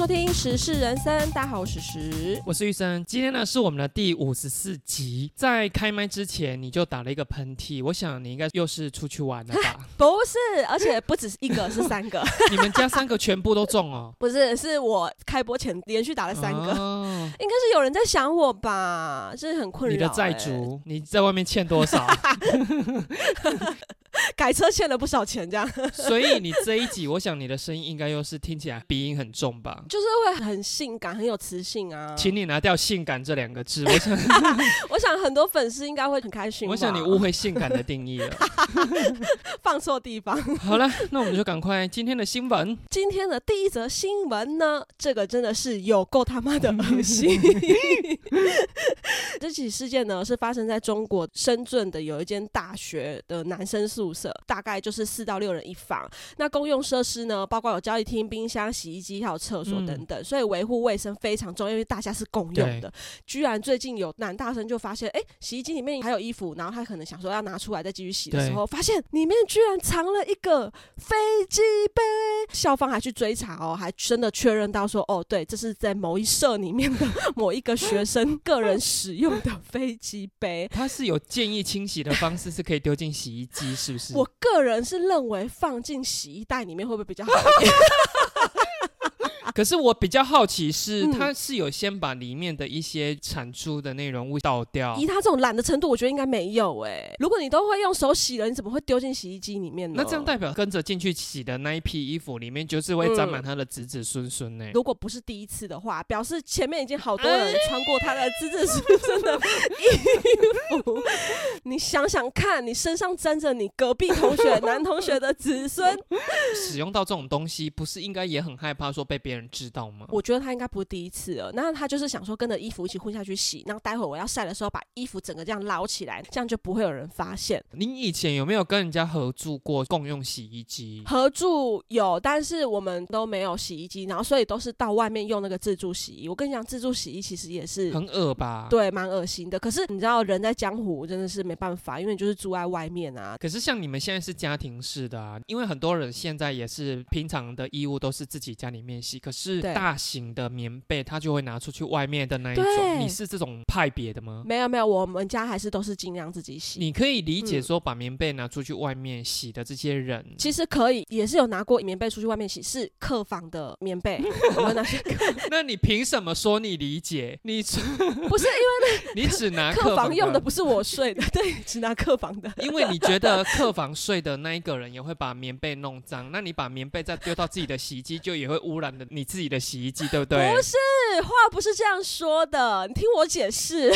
收听《时事人生》，大家好，我是时。我是玉生，今天呢是我们的第五十四集。在开麦之前，你就打了一个喷嚏，我想你应该又是出去玩了吧？不是，而且不只是一个，是三个。你们家三个全部都中哦？不是，是我开播前连续打了三个，哦应该是有人在想我吧？这是很困扰、你的债欸，主，你在外面欠多少？改车欠了不少钱，这样所以你这一集，我想你的声音应该又是听起来鼻音很重吧？就是会很性感，很有磁性啊。请你拿掉“性感”这两个字，我想，我想很多粉丝应该会很开心。我想你误会性感的定义了。放错地方。好了，那我们就赶快今天的新闻。今天的第一则新闻呢，这个真的是有够他妈的恶心。这起事件呢是发生在中国深圳的有一间大学的男生宿舍，大概就是四到六人一房。那公用设施呢，包括有交易厅、冰箱、洗衣机还有厕所等等，所以维护卫生非常重要，因为大家是共用的。居然最近有男大生就发现，哎、洗衣机里面还有衣服，然后他可能想说要拿出来再继续洗的时候，发现里面居然藏了一个飞机杯。校方还去追查哦，还真的确认到说，哦，对，这是在某一社里面的 某一个学生个人使用的飞机杯。他是有建议清洗的方式，是可以丢进洗衣机，是我个人是认为放进洗衣袋里面会不会比较好一点？可是我比较好奇是，嗯它是有先把里面的一些产出的内容物倒掉以，他这种懒的程度，我觉得应该没有哎、如果你都会用手洗了，你怎么会丢进洗衣机里面呢？那这样代表跟着进去洗的那一批衣服里面，就是会沾满他的子子孙孙呢。如果不是第一次的话，表示前面已经好多人穿过他的子子孙孙的衣服。你想想看，你身上沾着你隔壁同学男同学的子孙，使用到这种东西，不是应该也很害怕说被别人知道吗？我觉得他应该不是第一次了。那他就是想说跟着衣服一起混下去洗，然后待会我要晒的时候把衣服整个这样捞起来，这样就不会有人发现。你以前有没有跟人家合住过共用洗衣机？合住有，但是我们都没有洗衣机，然后所以都是到外面用那个自助洗衣。我跟你讲，自助洗衣其实也是很恶吧？。对，蛮恶心的。可是你知道，人在江湖真的是没办法，因为你就是住在外面啊。可是像你们现在是家庭式的啊，因为很多人现在也是平常的衣物都是自己家里面洗，可是大型的棉被他就会拿出去外面的那一种。你是这种派别的吗？没有没有，我们家还是都是尽量自己洗。你可以理解嗯说把棉被拿出去外面洗的这些人，其实可以，也是有拿过棉被出去外面洗，是客房的棉被，我会拿去。那你凭什么说你理解？你只 不是因为 你只拿客房房用的，不是我睡的，对，只拿客房的。因为你觉得客房睡的那一个人也会把棉被弄脏，那你把棉被再丢到自己的洗衣机，就也会污染的你你自己的洗衣机，对不对？话不是这样说的，你听我解释。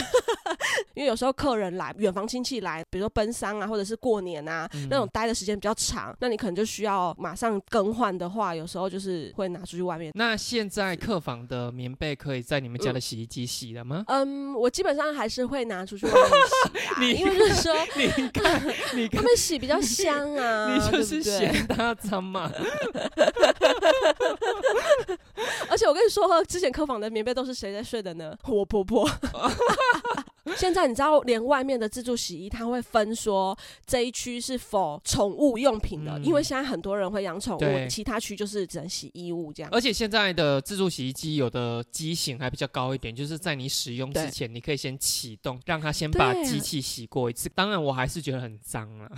因为有时候客人来，远房亲戚来，比如说奔丧啊，或者是过年啊，嗯那种待的时间比较长，那你可能就需要马上更换的话，有时候就是会拿出去外面。那现在客房的棉被可以在你们家的洗衣机洗了吗？嗯，我基本上还是会拿出去外面洗啊，你因为就是说 你看，你看，他们洗比较香啊，你就是嫌它脏嘛。而且我跟你说，之前客房的棉被都是谁在睡的呢？我婆婆。现在你知道，连外面的自助洗衣，它会分说这一区是否宠物用品的，嗯因为现在很多人会养宠物，其他区就是只能洗衣物这样。而且现在的自助洗衣机有的机型还比较高一点，就是在你使用之前，你可以先启动，让它先把机器洗过一次。当然，我还是觉得很脏啊。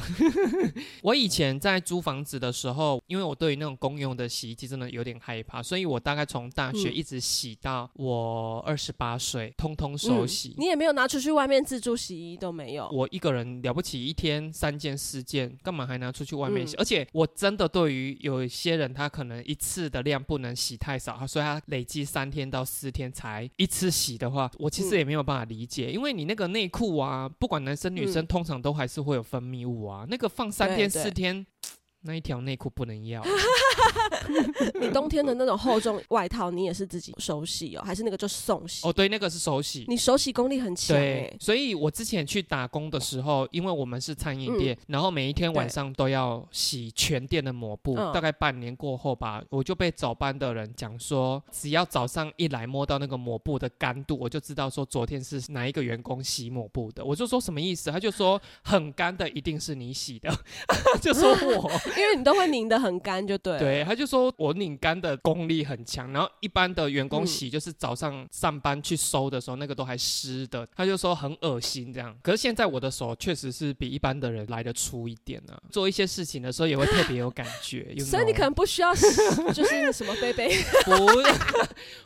我以前在租房子的时候，因为我对于那种公用的洗衣机真的有点害怕，所以我大概从大学嗯一直洗到我二十八岁，通通手洗。你也没有拿出去外面自助洗衣都没有。我一个人了不起，一天三件四件，干嘛还拿出去外面洗？嗯而且我真的对于有一些人，他可能一次的量不能洗太少，所以他累积三天到四天才一次洗的话，我其实嗯也没有办法理解，因为你那个内裤啊，不管男生女生，嗯通常都还是会有分泌物啊，那个放三天四天。那一条内裤不能要，你冬天的那种厚重外套，你也是自己手洗哦，还是那个就送洗？哦，对，那个是手洗。你手洗功力很强对哎，。所以我之前去打工的时候，因为我们是餐饮店，然后每一天晚上都要洗全店的抹布。嗯大概半年过后吧，我就被早班的人讲说，只要早上一来摸到那个抹布的干度，我就知道说昨天是哪一个员工洗抹布的。我就说什么意思？他就说很干的一定是你洗的，就说我。因为你都会拧得很干，就对。对，他就说我拧干的功力很强，然后一般的员工嗯洗就是早上上班去收的时候，那个都还湿的，他就说很恶心这样。可是现在我的手确实是比一般的人来的粗一点啊，做一些事情的时候也会特别有感觉。you 所以你可能不需要洗，就是什么杯杯不，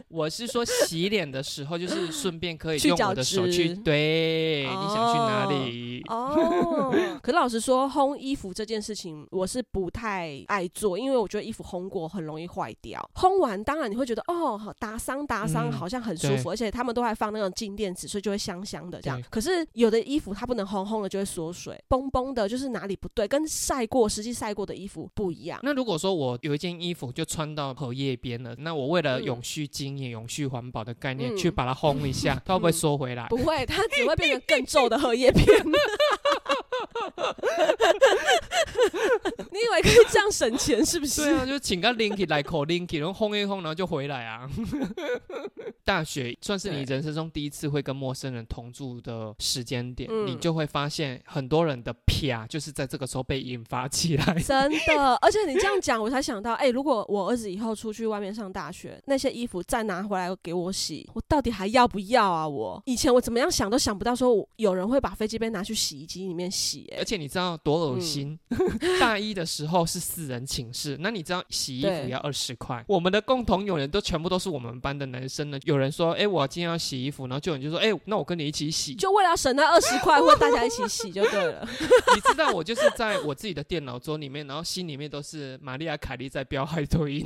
我是说洗脸的时候，就是顺便可以用我的手去质对，你想去哪哦里？哦。可老实说，烘衣服这件事情我是不太爱做，因为我觉得衣服烘过很容易坏掉。烘完当然你会觉得哦，好打伤打伤，嗯好像很舒对服，而且他们都还放那种静电纸，所以就会香香的这样。可是有的衣服它不能烘，烘了就会缩水，崩崩的，就是哪里不对，跟晒过实际晒过的衣服不一样。那如果说我有一件衣服就穿到荷叶边了，那我为了嗯永续经营、永续环保的概念、嗯去把它烘一下，它会不会缩回来？不会，它只会变成更皱的荷叶边。你以为可以这样省钱是不是？对啊，就请个 Linky 来口 Linky，然后轰一轰，然后就回来啊。大学算是你人生中第一次会跟陌生人同住的时间点，嗯你就会发现很多人的啪就是在这个时候被引发起来。真的，而且你这样讲，我才想到，哎、如果我儿子以后出去外面上大学，那些衣服再拿回来给我洗，我到底还要不要啊？我以前我怎么样想都想不到，说有人会把飞机杯拿去洗衣机里面洗、哎而，且你知道多恶心？嗯 大一的时候是四人寝室，那你知道洗衣服要二十块。我们的共同友人都全部都是我们班的男生呢。有人说：“哎、我今天要洗衣服。”然后就有人就说：“哎、那我跟你一起洗。就为了省那二十块，或大家一起洗就对了。你知道我就是在我自己的电脑桌里面，然后心里面都是玛利亚凯莉在飙海豚音，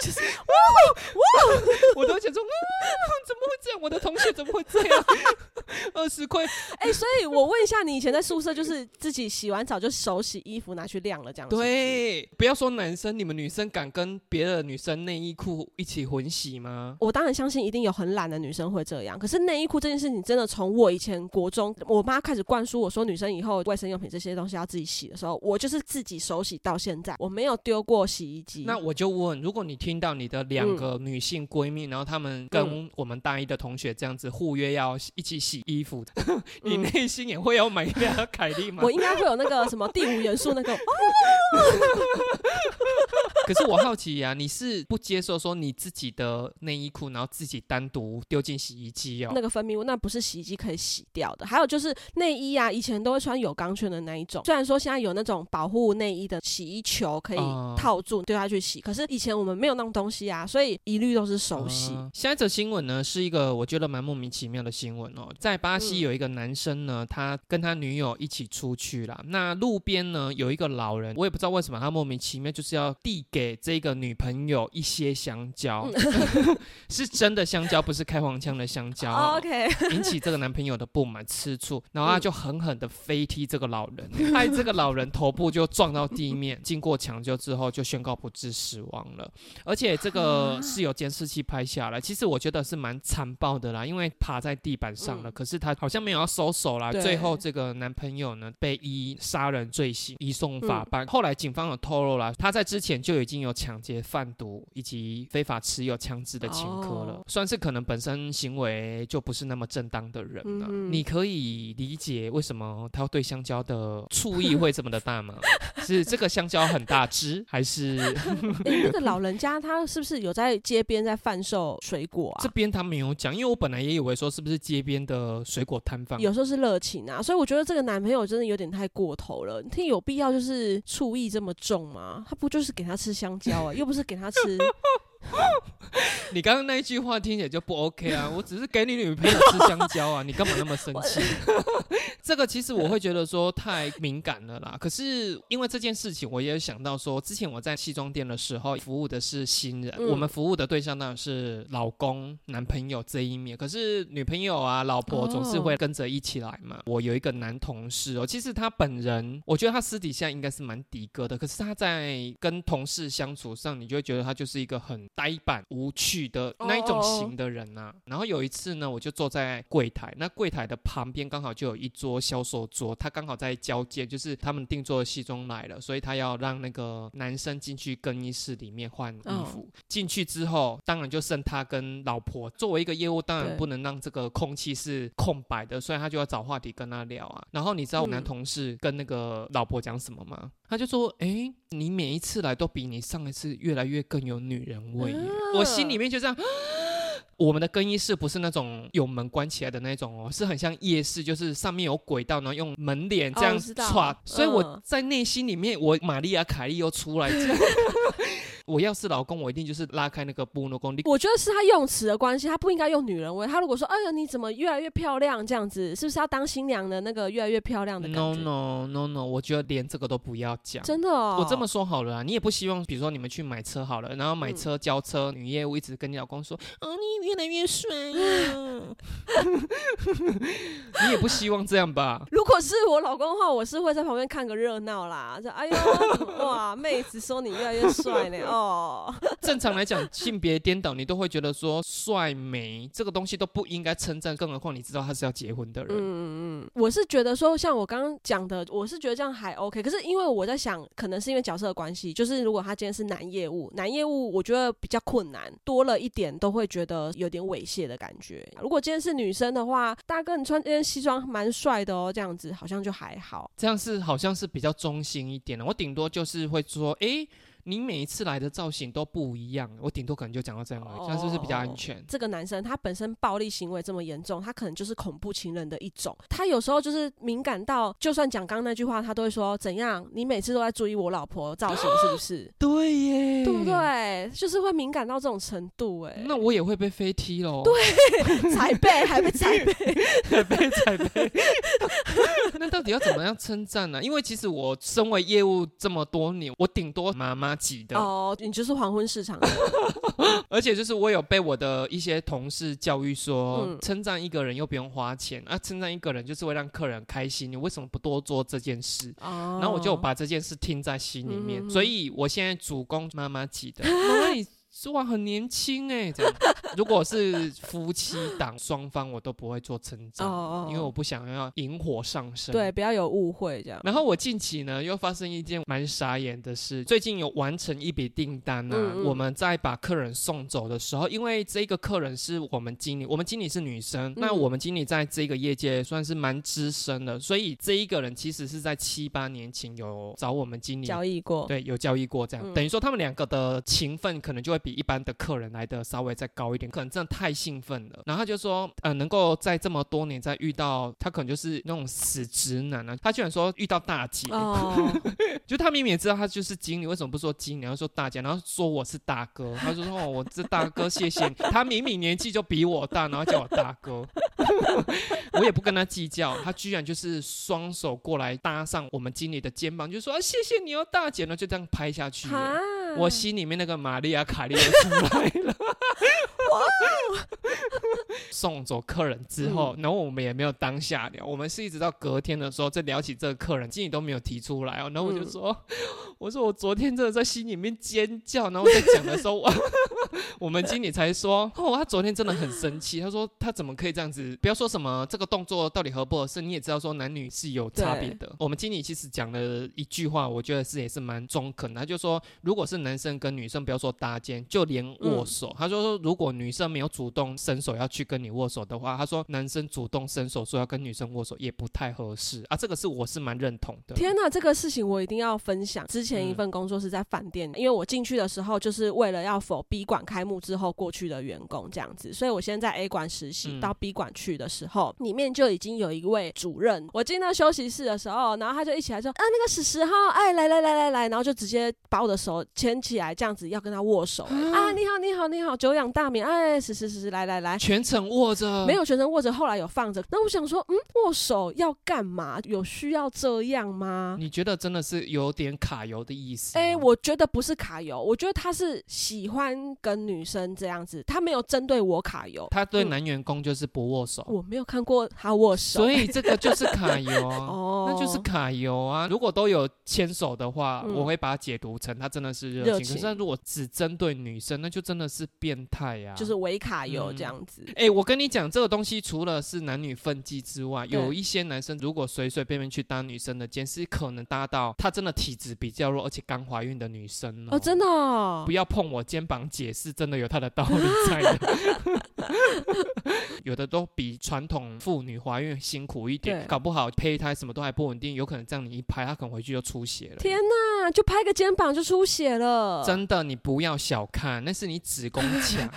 就是 哇哇，我都想说，啊，怎么会这样？我的同学怎么会这样？二十块，哎、所以我问一下，你以前在宿舍就是自己洗完澡就手洗衣服拿去晾了这样子？对，不要说男生，你们女生敢跟别的女生内衣裤一起混洗吗？我当然相信一定有很懒的女生会这样，可是内衣裤这件事情真的从我以前国中，我妈开始灌输我说女生以后卫生用品这些东西要自己洗的时候，我就是自己手洗到现在，我没有丢过洗衣机。那我就问，如果你听到你的两个女性闺蜜，然后她们跟我们大一的同学这样子互约要一起洗衣服，你嗯内心也会有买一辆凯莉吗我？应该会有那个什么第五元素那个，哦 可是我好奇呀、你是不接受说你自己的内衣裤，然后自己单独丢进洗衣机哦？那个分泌物，那不是洗衣机可以洗掉的。还有就是内衣啊，以前都会穿有钢圈的那一种，虽然说现在有那种保护内衣的洗衣球可以哦套住丢下去洗，可是以前我们没有那种东西啊，所以一律都是手洗。呃下一则新闻呢，是一个我觉得蛮莫名其妙的新闻哦。在巴西嗯有一个男生呢，他跟他女友一起出去啦。那路边呢有一个老人，我也不知道为什么他莫名其妙就是要递给这个女朋友一些香蕉，是真的香蕉，不是开黄腔的香蕉哦、OK，引起这个男朋友的不满吃醋，然后他就狠狠的飞踢这个老人，害这个老人头部就撞到地面，经过抢救之后就宣告不治死亡了。而且这个是有监视器拍下来，其实我觉得是蛮残暴的啦，因为趴在地板上了，嗯可是他好像没有要收手啦。最后这个男朋友呢被依杀人罪行移送法嗯办。后来警方有透露啦，他在之前就已经有抢劫、贩毒以及非法持有枪支的前科了，哦算是可能本身行为就不是那么正当的人了。嗯你可以理解为什么他对香蕉的醋意会这么的大吗？是这个香蕉很大只，还是诶那个老人家他是不是有在街边在贩售水果啊？这边他没有讲？因为我本来也以为说是不是街边的水果摊贩。有时候是热情啊，所以我觉得这个男朋友真的有点太过头了。听有必要就是醋意这么重吗？他不就是给他吃香蕉啊，又不是给他吃。你刚刚那一句话听起来就不 OK 啊！我只是给你女朋友吃香蕉啊，你干嘛那么生气？这个其实我会觉得说太敏感了啦。可是因为这件事情，我也想到说，之前我在西装店的时候服务的是新人，嗯我们服务的对象当然是老公、男朋友这一面。可是女朋友啊、老婆总是会跟着一起来嘛。我有一个男同事哦，其实他本人，我觉得他私底下应该是蛮的哥的，可是他在跟同事相处上，你就会觉得他就是一个很呆板、无趣的那一种型的人呐、然后有一次呢，我就坐在柜台，那柜台的旁边刚好就有一桌小手镯，他刚好在交界，就是他们定做的戏中来了，所以他要让那个男生进去更衣室里面换衣服。进去之后，当然就剩他跟老婆。作为一个业务，当然不能让这个空气是空白的，所以他就要找话题跟他聊啊。然后你知道我男同事跟那个老婆讲什么吗？他就说：“哎，你每一次来都比你上一次越来越更有女人味。”我心里面就这样。我们的更衣室不是那种有门关起来的那种哦，是很像夜市，就是上面有轨道，然后用门帘这样串。所以我在内心里面，我玛丽亚凯莉又出来。我要是老公，我一定就是拉开那个布诺宫。我觉得是他用词的关系，他不应该用女人味。他如果说：“哎呀，你怎么越来越漂亮？”这样子是不是要当新娘的那个越来越漂亮的感觉？No no no no，我觉得连这个都不要讲。真的哦，我这么说好了，你也不希望，比如说你们去买车好了，然后买车交车，女业务一直跟你老公说：“哦，你越来越帅啊。”你也不希望这样吧？如果是我老公的话，我是会在旁边看个热闹啦。就哎呦哇，妹子说你越来越帅呢。哦，正常来讲，性别颠倒，你都会觉得说帅美这个东西都不应该称赞，更何况你知道他是要结婚的人。嗯嗯嗯，我是觉得说，像我刚刚讲的，我是觉得这样还 OK。可是因为我在想，可能是因为角色的关系，就是如果他今天是男业务，男业务我觉得比较困难，多了一点都会觉得有点猥亵的感觉。如果今天是女生的话，大哥你穿这件西装蛮帅的哦，这样子好像就还好。这样是好像是比较中性一点的，我顶多就是会说，哎。你每一次来的造型都不一样，我顶多可能就讲到这样而已，这样是不是比较安全？这个男生他本身暴力行为这么严重，他可能就是恐怖情人的一种。他有时候就是敏感到，就算讲刚刚那句话，他都会说怎样？你每次都在注意我老婆造型是不是？对耶，对不对？就是会敏感到这种程度哎。那我也会被飞踢喽。对，踩背还被踩背，踩背踩背。那到底要怎么样称赞呢？因为其实我身为业务这么多年，我顶多妈妈。挤的哦，你就是黄昏市场，而且就是我有被我的一些同事教育说，称赞一个人又不用花钱啊，称赞一个人就是会让客人开心，你为什么不多做这件事？然后我就把这件事听在心里面，所以我现在主攻妈妈级的。说话很年轻哎，这样。如果是夫妻档双方，我都不会做称赞，因为我不想要引火上身。对，不要有误会这样。然后我近期呢，又发生一件蛮傻眼的事。最近有完成一笔订单呢，我们在把客人送走的时候，因为这个客人是我们经理，我们经理是女生，那我们经理在这个业界算是蛮资深的，所以这一个人其实是在七八年前有找我们经理交易过，对，有交易过这样，等于说他们两个的情分可能就会。比一般的客人来的稍微再高一点，可能真的太兴奋了。然后他就说，呃，能够在这么多年再遇到他，可能就是那种死直男啊。他居然说遇到大姐，就他明明也知道他就是经理，为什么不说经理，然后说大姐，然后说我是大哥。他就说哦，我这大哥，谢谢你。他明明年纪就比我大，然后叫我大哥，我也不跟他计较。他居然就是双手过来搭上我们经理的肩膀，就说啊，谢谢你哦，大姐呢，就这样拍下去。我心里面那个玛利亚卡利出来了。送走客人之后，然后我们也没有当下聊，我们是一直到隔天的时候再聊起这个客人，经理都没有提出来哦。然后我就说，我说我昨天真的在心里面尖叫，然后在讲的时候，我们经理才说，哦，他昨天真的很生气，他说他怎么可以这样子？不要说什么这个动作到底合不合适，你也知道说男女是有差别的。我们经理其实讲了一句话，我觉得是也是蛮中肯的，他就说，如果是男生跟女生，不要说搭肩，就连握手，他说说如果女生没有主动伸手要去跟你握手的话，他说男生主动伸手说要跟女生握手也不太合适啊。这个是我是蛮认同的。天哪，这个事情我一定要分享。之前一份工作是在饭店，因为我进去的时候就是为了要否 B 馆开幕之后过去的员工这样子，所以我先在 A 馆实习，到 B 馆去的时候，里面就已经有一位主任。我进到休息室的时候，然后他就一起来说：“啊，那个史十号，哎，来来来来来。”然后就直接把我的手牵起来，这样子要跟他握手。啊，你好，你好，你好，久仰大名。哎，是是是是，来来来，全程握着，没有全程握着，后来有放着。那我想说，嗯，握手要干嘛？有需要这样吗？你觉得真的是有点卡油的意思？哎，我觉得不是卡油，我觉得他是喜欢跟女生这样子，他没有针对我卡油，他对嗯男员工就是不握手，我没有看过他握手，所以这个就是卡油啊。哦，那就是卡油啊！如果都有牵手的话，嗯我会把它解读成他真的是热情。热情可是他如果只针对女生，那就真的是变态呀、就是维卡油嗯这样子。哎、我跟你讲，这个东西除了是男女分际之外，有一些男生如果随随便便去搭女生的肩，是可能搭到他真的体质比较弱，而且刚怀孕的女生哦。哦，真的、哦不，要碰我肩膀，解释真的有他的道理在的。有的都比传统妇女怀孕辛苦一点，搞不好胚胎什么都还不稳定，有可能这样你一拍，他可能回去就出血了。天哪，就拍个肩膀就出血了，真的，你不要小看，那是你子宫强，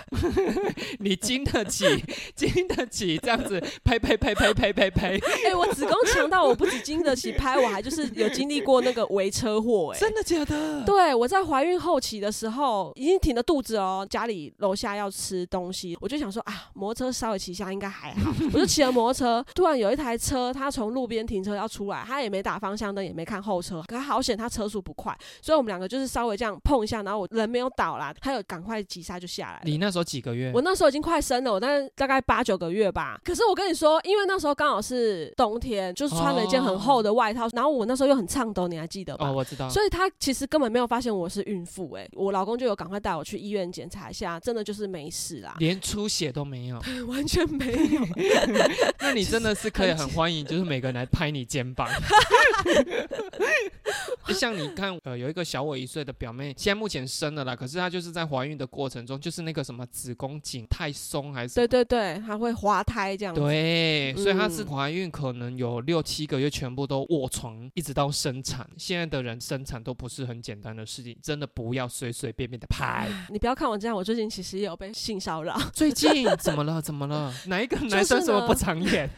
你经得起，经得起这样子拍拍拍拍拍拍拍，哎、我子宫强到我不止经得起拍，我还就是有经历过那个微车祸、哎。真的假的？对，我在怀孕后期的时候，已经挺着肚子哦，家里楼下要吃东西，我就想说啊，摩托车稍微骑一下应该还好，我就骑了摩托车，突然有一台车，它从路边停车要出来，它也没打方向灯，也没看后车，可它好险，它车速不快，所以我们两个就是稍微这样碰一下，然后我人没有倒啦，他有赶快急刹就下来了。你那时候几个月？我那时候已经快生了，我大概大概八九个月吧。可是我跟你说，因为那时候刚好是冬天，就是穿了一件很厚的外套，然后我那时候又很颤抖，你还记得吧？哦，我知道。所以他其实根本没有发现我是孕妇、欸，我老公就有赶快带我去医院检查一下，真的就是没事啦，连出血都没有，完全没有。那你真的是可以很欢迎，就是每个人来拍你肩膀。像你看，呃，有一个小我一岁的表妹，现在目前生了啦，可是她就是在怀孕的过程中，就是那个什么子宫颈太松还是对对对，她会滑胎这样子。对，所以她是嗯怀孕可能有六七个月，全部都卧床，一直到生产。现在的人生产都不是很简单的事情，真的不要随随便便的拍。你不要看我这样，我最近其实也有被性骚扰。最近怎么了？怎么了？哪一个 男生就是呢什么不长眼？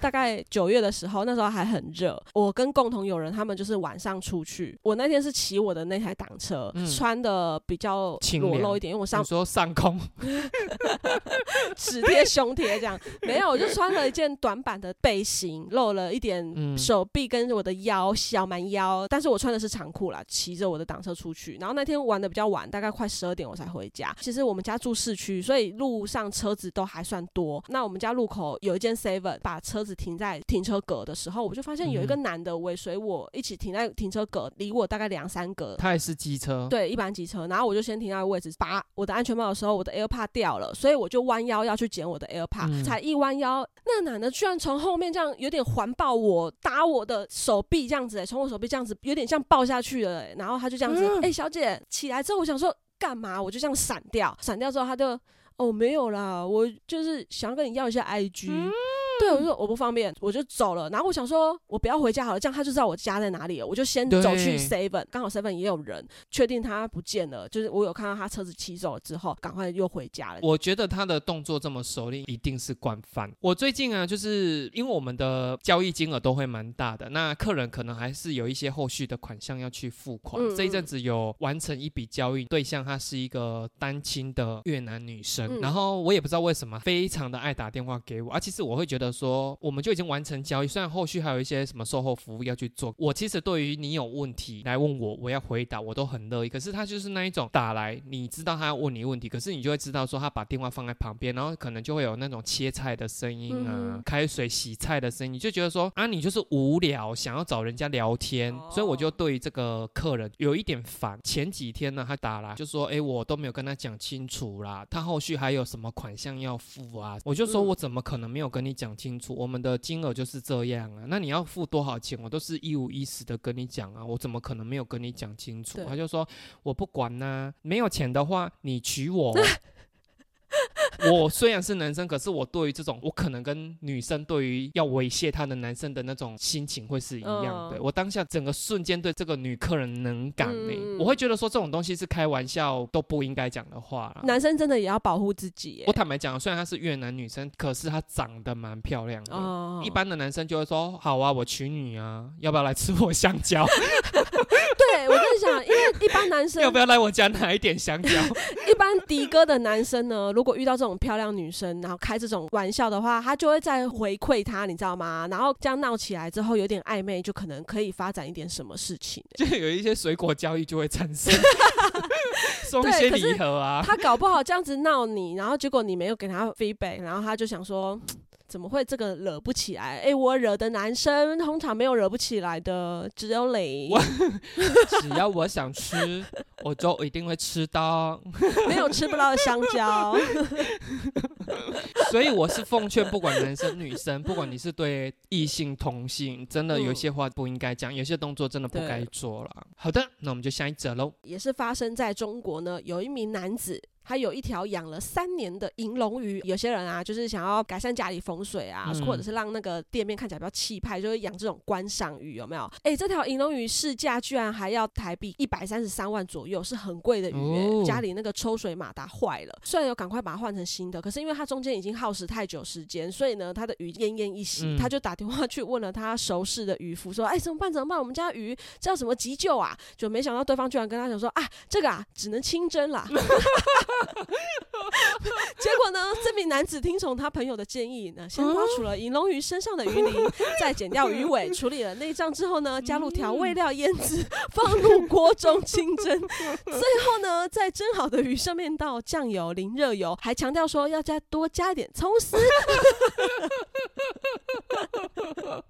大概九月的时候，那时候还很热，我跟共同友人他们就是晚上出去，我那天是骑我的那台挡车，嗯穿的比较裸露一点，因为我上你说上空 只贴胸贴这样，没有，我就穿了一件短版的背心，露了一点嗯手臂跟我的腰小蛮腰，但是我穿的是长裤啦，骑着我的挡车出去。然后那天玩的比较晚，大概快十二点我才回家。其实我们家住市区，所以路上车子都还算多。那我们家路口有一间 Seven，把车子停在停车格的时候，我就发现有一个嗯男的尾随我一起停在停车格，离我大概两三格。他也是机车，对，一般机车，然后我就先停到一个位置，拔我的安全帽的时候，我的 AirPod 掉了，所以我就弯腰要去捡我的 AirPod，、嗯。才一弯腰，那个男的居然从后面这样有点环抱我，打我的手臂这样子、欸，从我手臂这样子有点像抱下去了、欸，然后他就这样子，哎、嗯小姐起来之后，我想说干嘛，我就这样闪掉，闪掉之后他就哦没有啦，我就是想要跟你要一下 IG。对，我就说我不方便，我就走了。然后我想说，我不要回家好了，这样他就知道我家在哪里了。我就先走去对 Seven，刚好 Seven 也有人，确定他不见了，就是我有看到他车子骑走了之后，赶快又回家了。我觉得他的动作这么熟练，一定是惯犯。我最近啊，就是因为我们的交易金额都会蛮大的，那客人可能还是有一些后续的款项要去付款。嗯这一阵子有完成一笔交易，对象她是一个单亲的越南女生，嗯然后我也不知道为什么非常的爱打电话给我，啊，其实我会觉得说，我们就已经完成交易，虽然后续还有一些什么售后服务要去做，我其实对于你有问题来问我，我要回答，我都很乐意。可是他就是那一种打来，你知道他要问你问题，可是你就会知道说他把电话放在旁边，然后可能就会有那种切菜的声音啊，嗯开水洗菜的声音，你就觉得说啊，你就是无聊，想要找人家聊天，哦所以我就对于这个客人有一点烦。前几天呢，他打来就说，哎，我都没有跟他讲清楚啦，他后续还有什么款项要付啊？我就说嗯我怎么可能没有跟你讲清楚？我们的金额就是这样啊，那你要付多少钱，我都是一五一十的跟你讲啊，我怎么可能没有跟你讲清楚？他就说我不管呐、没有钱的话你娶我。我虽然是男生，可是我对于这种，我可能跟女生对于要猥亵她的男生的那种心情会是一样的。嗯我当下整个瞬间对这个女客人能感呢、嗯我会觉得说这种东西是开玩笑都不应该讲的话啦。男生真的也要保护自己耶我。坦白讲，虽然她是越南女生，可是她长得蛮漂亮的。哦一般的男生就会说：“好啊，我娶你啊，要不要来吃我香蕉？对我跟你讲，因为一般男生 要不要来我家拿一点香蕉 一般迪哥的男生呢，如果遇到这种漂亮女生，然后开这种玩笑的话，他就会再回馈她，你知道吗？然后这样闹起来之后，有点暧昧，就可能可以发展一点什么事情？”就有一些水果交易就会产生。送一些礼盒啊。他搞不好这样子闹你，然后结果你没有给他 feedback，然后他就想说。怎么会这个惹不起来？哎，我惹的男生通常没有惹不起来的，只有你。只要我想吃，我就一定会吃到。没有吃不到的香蕉。所以我是奉劝，不管男生女生，不管你是对异性同性，真的有些话不应该讲，有些动作真的不该做了。好的，那我们就下一则喽。也是发生在中国呢，有一名男子。他有一条养了三年的银龙鱼，有些人啊，就是想要改善家里风水啊，或者是让那个店面看起来比较气派，就会养这种观赏鱼，有没有？哎，这条银龙鱼市价居然还要台币一百三十三万左右，是很贵的鱼。家里那个抽水马达坏了，虽然有赶快把它换成新的，可是因为它中间已经耗时太久时间，所以呢，它的鱼奄奄一息。他就打电话去问了他熟识的渔夫，说：“哎，怎么办？怎么办？我们家鱼叫什么急救啊？”就没想到对方居然跟他讲说：“啊，这个啊，只能清蒸啦。” 结果呢？这名男子听从他朋友的建议，呢，先挖出了银龙鱼身上的鱼鳞，再剪掉鱼尾，处理了内脏之后呢，加入调味料腌制，放入锅中清蒸。最后呢，在蒸好的鱼上面倒酱油、淋热油，还强调说要加多加一点葱丝。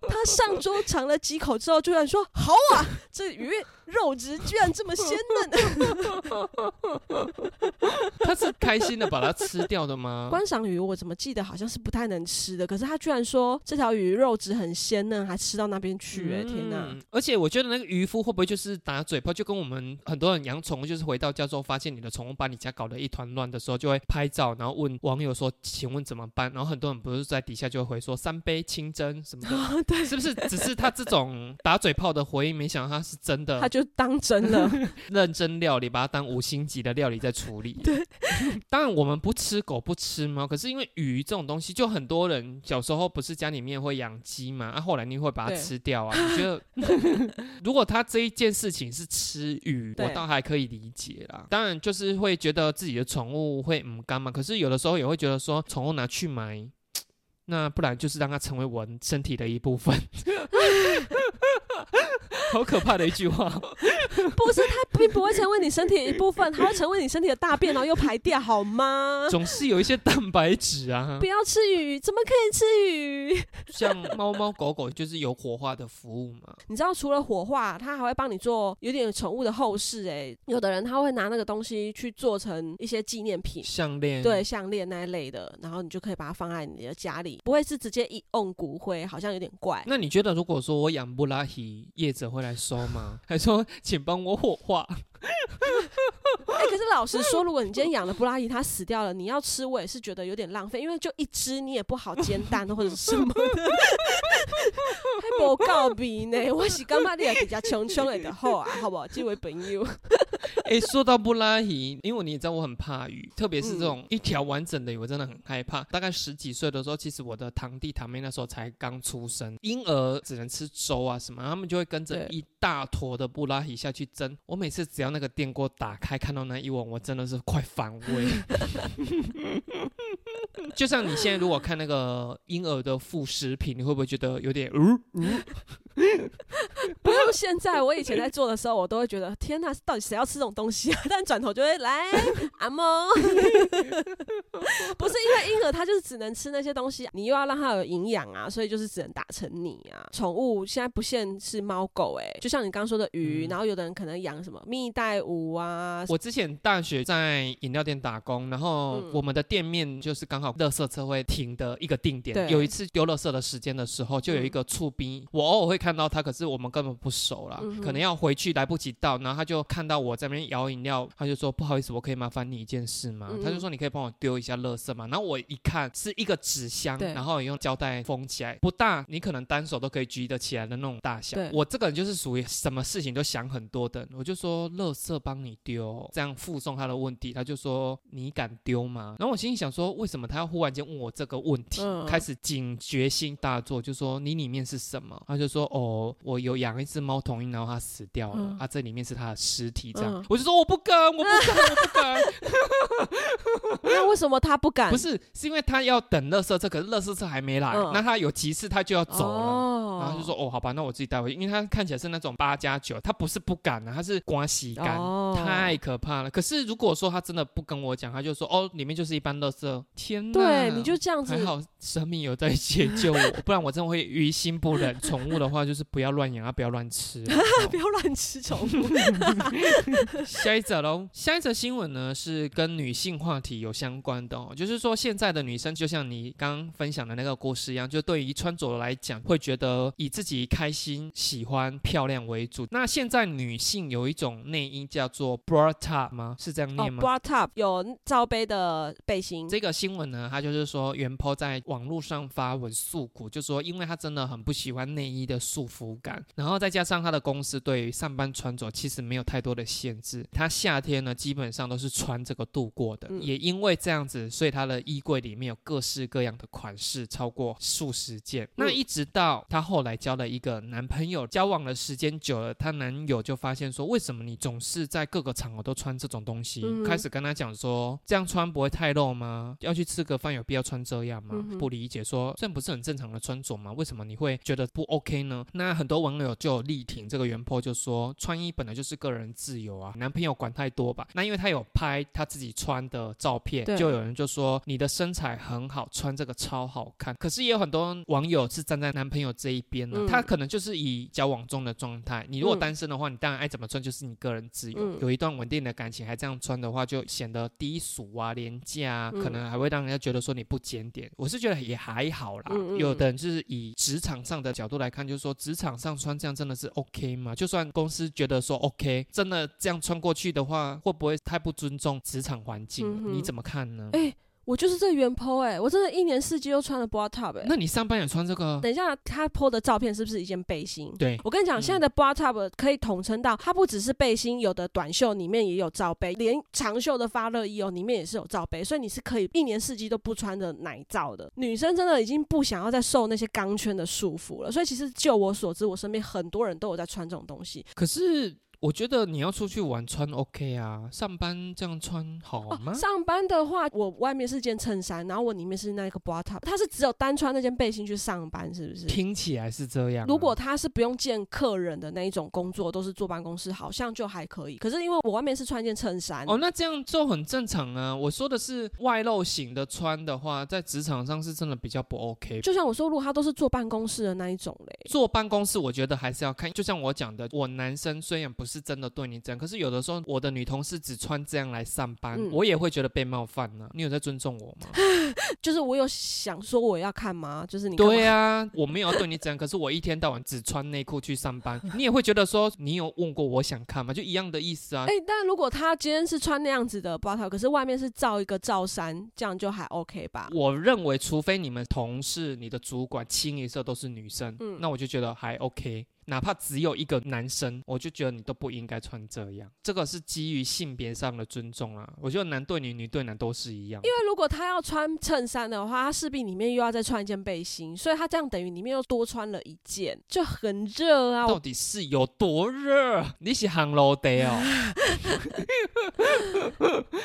他上桌尝了几口之后，居然说：“好啊，这鱼肉质居然这么鲜嫩。” 他是开心的把它吃掉的吗？观赏鱼我怎么记得好像是不太能吃的，可是他居然说这条鱼肉质很鲜嫩，还吃到那边去，哎天哪！而且我觉得那个渔夫会不会就是打嘴炮，就跟我们很多人养宠物，就是回到家之后发现你的宠物把你家搞得一团乱的时候，就会拍照，然后问网友说：“请问怎么办？”然后很多人不是在底下就会回说：“三杯清蒸什么的。”对，是不是？只是他这种打嘴炮的回应，没想到他是真的，他就当真了，认真料理，把它当五星级的料理在处理。对。当然，我们不吃狗不吃猫，可是因为鱼这种东西，就很多人小时候不是家里面会养鸡嘛，啊，后来你会把它吃掉啊？你觉得，如果他这一件事情是吃鱼，我倒还可以理解啦。当然，就是会觉得自己的宠物会唔干嘛，可是有的时候也会觉得说，宠物拿去埋，那不然就是让它成为我身体的一部分。好可怕的一句话，不是它并不会成为你身体的一部分，它会成为你身体的大便，然后又排掉，好吗？总是有一些蛋白质啊。不要吃鱼，怎么可以吃鱼？像猫猫狗狗就是有火化的服务嘛。你知道除了火化，它还会帮你做有点宠物的后事。哎，有的人他会拿那个东西去做成一些纪念品，项链，对，项链那一类的，然后你就可以把它放在你的家里，不会是直接一瓮骨灰，好像有点怪。那你觉得，如果说我养布拉提，叶子会来收吗？还说请帮我火化？话。哎，可是老实说，如果你今天养的布拉伊它死掉了，你要吃，我也是觉得有点浪费，因为就一只你也不好煎蛋或者什么的，还不告别呢。我是干嘛你也比较穷穷的好啊，好不好？这位朋友。哎，说到布拉提，因为你也知道我很怕鱼，特别是这种一条完整的鱼，我真的很害怕。大概十几岁的时候，其实我的堂弟堂妹那时候才刚出生，婴儿只能吃粥啊什么，他们就会跟着一大坨的布拉提下去蒸。我每次只要那个电锅打开，看到那一碗，我真的是快反胃。就像你现在如果看那个婴儿的副食品，你会不会觉得有点？不用现在，我以前在做的时候，我都会觉得天哪，到底谁要吃这种东西啊？但转头就会来阿猫，不是因为婴儿他就是只能吃那些东西，你又要让他有营养啊，所以就是只能打成泥啊。宠物现在不限是猫狗，哎，就像你刚刚说的鱼，然后有的人可能养什么蜜袋鼯啊。我之前大学在饮料店打工，然后我们的店面就是刚好垃圾车会停的一个定点。有一次丢垃圾的时间的时候，就有一个醋兵，我偶尔会看到他，可是我们根本不熟啦，可能要回去来不及到，然后他就看到我在那边摇饮料，他就说不好意思，我可以麻烦你一件事吗？他就说你可以帮我丢一下垃圾吗。然后我一看是一个纸箱，然后用胶带封起来，不大，你可能单手都可以举得起来的那种大小。我这个人就是属于什么事情都想很多的，我就说垃圾帮你丢，这样附送他的问题，他就说你敢丢吗？然后我心里想说，为什么他要忽然间问我这个问题？开始警觉心大作，就说你里面是什么？他就说哦，我有养一只猫头鹰，然后它死掉了，啊，这里面是它的尸体，这样，我就说我不敢，我不敢，我不敢。那为什么他不敢？不是，是因为他要等垃圾车，可是垃圾车还没来，嗯那他有急事他就要走了。哦然后就说哦，好吧，那我自己带回去，因为他看起来是那种八加九，他不是不敢啊，他是刮洗干，哦太可怕了。可是如果说他真的不跟我讲，他就说哦，里面就是一般垃圾，天哪！对，你就这样子还好生命有在 解救我，不然我真的会于心不忍。宠物的话就是不要乱养啊，不要乱吃啊。不要乱吃宠物。下一则喽，下一则新闻呢是跟女性话题有相关的哦，就是说现在的女生就像你刚刚分享的那个故事一样，就对于穿着来讲，会觉得以自己开心、喜欢、漂亮为主。那现在女性有一种内衣叫做 bra top 吗？是这样哦念吗？，bra top 有罩杯的背心，这个新闻呢，它就是说袁坡在网络上发文诉苦，就说因为他真的很不喜欢内衣的束缚感，然后再加上他的公司对于上班穿着其实没有太多的限制，他夏天呢基本上都是穿这个度过的，嗯也因为这样子，所以他的衣柜里面有各式各样的款式，超过数十件。那一直到她后来交了一个男朋友，交往的时间久了，她男友就发现说，为什么你总是在各个场合都穿这种东西？嗯开始跟他讲说，这样穿不会太露吗？要去吃个饭有必要穿这样吗？嗯不理解说，这不是很正常的穿着吗？为什么你会觉得不 OK 呢？那很多网友就力挺这个原 po，就说穿衣本来就是个人自由啊，男朋友管太多吧？那因为他有拍他自己穿的照片，就有人就说你的身材很好，穿这个超好看。可是也有很多网友是站在男朋友这一边呢、嗯他可能就是以交往中的状态。你如果嗯单身的话，你当然爱怎么穿就是你个人自由。嗯有一段稳定的感情还这样穿的话，就显得低俗啊、廉价啊，嗯可能还会让人家觉得说你不检点。我是觉得也还好啦。有的人就是以职场上的角度来看，就是说职场上穿这样真的是 OK 吗？就算公司觉得说 OK，真的这样穿过去的话，会不会太不尊重职场环境？嗯你怎么看呢？哎、我就是这个原 po 哎、我真的一年四季都穿了 bra top 哎、那你上班也穿这个？等一下，他 po 的照片是不是一件背心？对，我跟你讲，嗯现在的 bra top 可以统称到，它不只是背心，有的短袖里面也有罩杯，连长袖的发热衣哦，里面也是有罩杯，所以你是可以一年四季都不穿的奶罩的。女生真的已经不想要再受那些钢圈的束缚了，所以其实就我所知，我身边很多人都有在穿这种东西。可是我觉得你要出去玩穿 OK 啊，上班这样穿好吗？哦上班的话，我外面是件衬衫，然后我里面是那个 bra top，他是只有单穿那件背心去上班，是不是？听起来是这样啊、如果他是不用见客人的那一种工作，都是坐办公室，好像就还可以。可是因为我外面是穿一件衬衫，哦，那这样就很正常啊。我说的是外露型的穿的话，在职场上是真的比较不 OK。就像我说，如果他都是坐办公室的那一种嘞，坐办公室，我觉得还是要看。就像我讲的，我男生虽然不是真的对你这样，可是有的时候我的女同事只穿这样来上班，嗯我也会觉得被冒犯呢、你有在尊重我吗？就是我有想说我要看吗？就是你对啊，我没有要对你怎样，可是我一天到晚只穿内裤去上班，你也会觉得说你有问过我想看吗？就一样的意思啊。哎、但如果他今天是穿那样子的包套，可是外面是罩一个罩衫，这样就还 OK 吧？我认为，除非你们同事、你的主管清一色都是女生，嗯那我就觉得还 OK。哪怕只有一个男生，我就觉得你都不应该穿这样。这个是基于性别上的尊重啊。我觉得男对女、女对男都是一样。因为如果他要穿衬衫的话，他势必里面又要再穿一件背心，所以他这样等于里面又多穿了一件，就很热啊。到底是有多热？你是航楼的哦。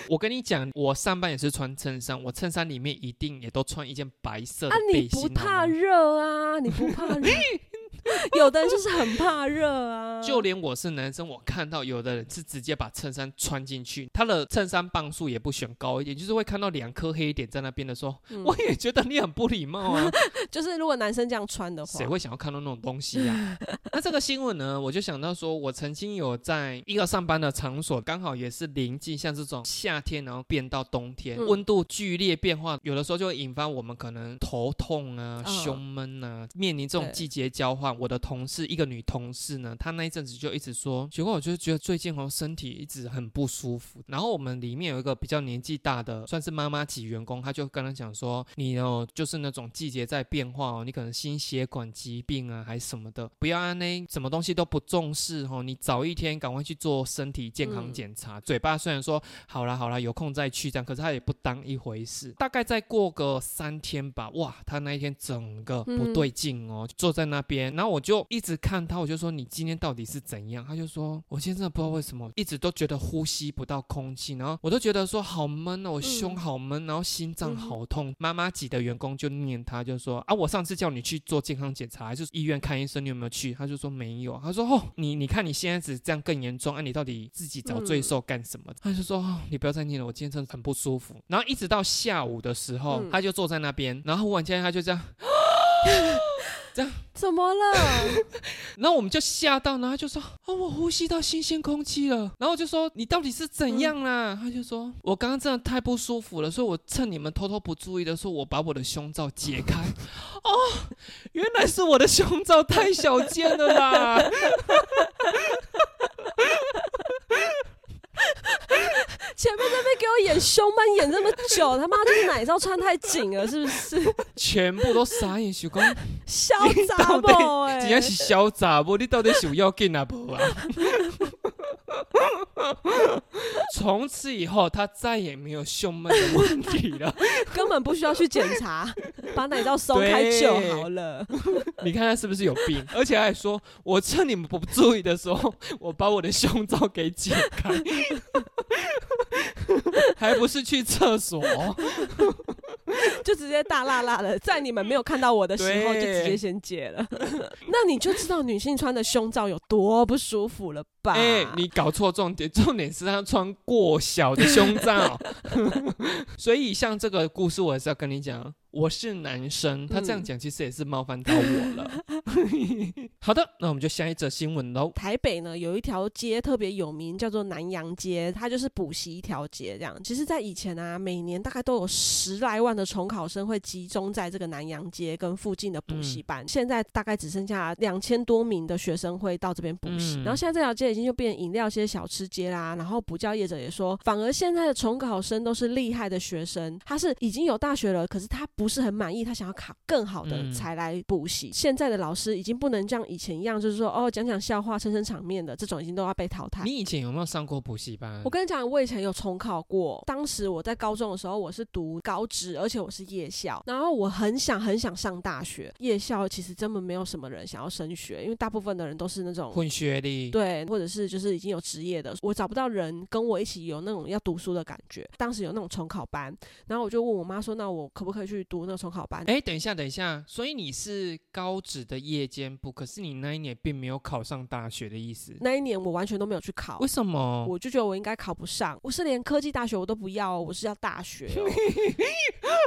我跟你讲，我上班也是穿衬衫，我衬衫里面一定也都穿一件白色的啊，你。不怕热啊？你不怕热？有的人就是很怕热啊。就连我是男生，我看到有的人是直接把衬衫穿进去，他的衬衫磅数也不选高一点，就是会看到两颗黑点在那边的时候，嗯我也觉得你很不礼貌啊！就是如果男生这样穿的话，谁会想要看到那种东西呀、那这个新闻呢，我就想到说，我曾经有在一个上班的场所，刚好也是临近像这种夏天，然后变到冬天，嗯温度剧烈变化，有的时候就会引发我们可能头痛啊、嗯胸闷啊，面临这种季节交换。我的同事一个女同事呢，她那一阵子就一直说，结果我就觉得最近哦身体一直很不舒服。然后我们里面有一个比较年纪大的，算是妈妈级员工，她就跟她讲说，你哦就是那种季节在变化哦，你可能心血管疾病啊还是什么的，不要按那什么东西都不重视哦，你早一天赶快去做身体健康嗯检查。嘴巴虽然说好啦好啦，有空再去这样，可是他也不当一回事。大概再过个三天吧，哇，他那一天整个不对劲哦，坐在那边，然然后我就一直看他，我就说你今天到底是怎样？他就说我现在真的不知道为什么，一直都觉得呼吸不到空气，然后我都觉得说好闷哦，我胸好闷，然后心脏好痛。妈妈级的员工就念他，就说啊，我上次叫你去做健康检查，还是医院看医生，你有没有去？他就说没有。他说哦，你你看你现在只这样更严重，啊，你到底自己找罪受干什么？他就说哦，你不要再念了，我今天真的很不舒服。然后一直到下午的时候，他就坐在那边，然后忽然间他就这样。这样怎么了？然后我们就吓到，然后就说：“哦，我呼吸到新鲜空气了。”然后我就说：“你到底是怎样啦？”他就说：“我刚刚真的太不舒服了，所以我趁你们偷偷不注意的时候，我把我的胸罩解开。哦，原来是我的胸罩太小件了啦！” 前面那边给我演胸闷演这么久，他妈就是奶罩穿太紧了，是不是？全部都傻眼，小光，潇洒不？哎，竟然是潇洒不？你到底是要紧啊不啊？从此以后，他再也没有胸闷的问题了，根本不需要去检查，把奶罩松开就好了。你看他是不是有病？而且还说，我趁你们不注意的时候，我把我的胸罩给解开，还不是去厕所。就直接大辣辣的，在你们没有看到我的时候，就直接先解了。那你就知道女性穿的胸罩有多不舒服了哎，你搞错重点，重点是他穿过小的胸罩。所以像这个故事，我还是要跟你讲。我是男生，他这样讲其实也是冒犯到我了。好的，那我们就下一则新闻喽。台北呢有一条街特别有名，叫做南洋街，它就是补习一条街这样。其实，在以前啊，每年大概都有十来万的重考生会集中在这个南洋街跟附近的补习班。现在大概只剩下两千多名的学生会到这边补习。然后现在这条街已经就变饮料街、小吃街啦。然后补教业者也说，反而现在的重考生都是厉害的学生，他是已经有大学了，可是他。不是很满意，他想要考更好的才来补习。现在的老师已经不能像以前一样，就是说哦讲讲笑话、撑撑场面的这种，已经都要被淘汰。你以前有没有上过补习班？我跟你讲，我以前有重考过。当时我在高中的时候，我是读高职，而且我是夜校。然后我很想很想上大学。夜校其实根本没有什么人想要升学，因为大部分的人都是那种混学历，对，或者是就是已经有职业的。我找不到人跟我一起有那种要读书的感觉。当时有那种重考班，然后我就问我妈说：“那我可不可以去读那个重？”考班哎，等一下，等一下，所以你是高职的夜间部，可是你那一年并没有考上大学的意思。那一年我完全都没有去考，为什么？我就觉得我应该考不上，我是连科技大学我都不要，我是要大学。